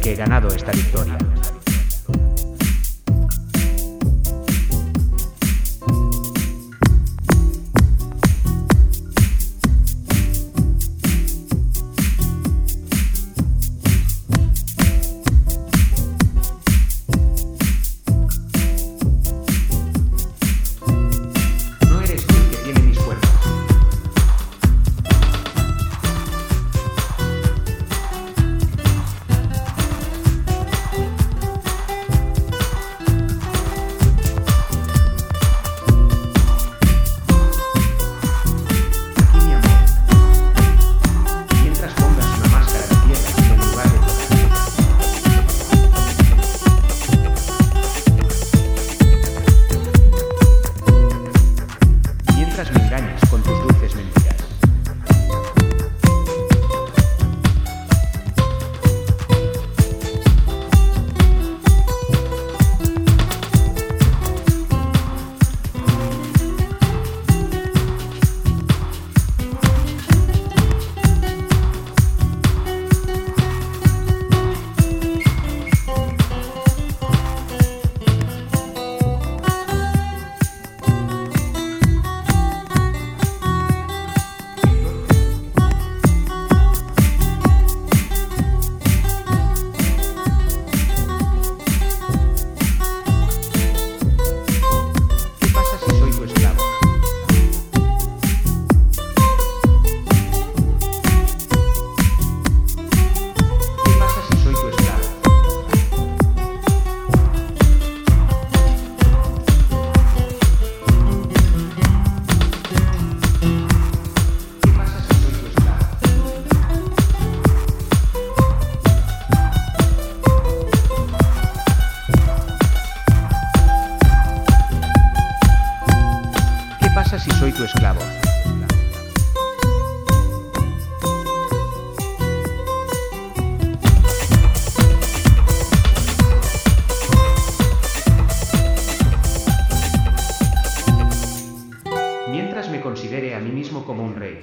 que he ganado esta victoria. pasa si soy tu esclavo? Mientras me considere a mí mismo como un rey,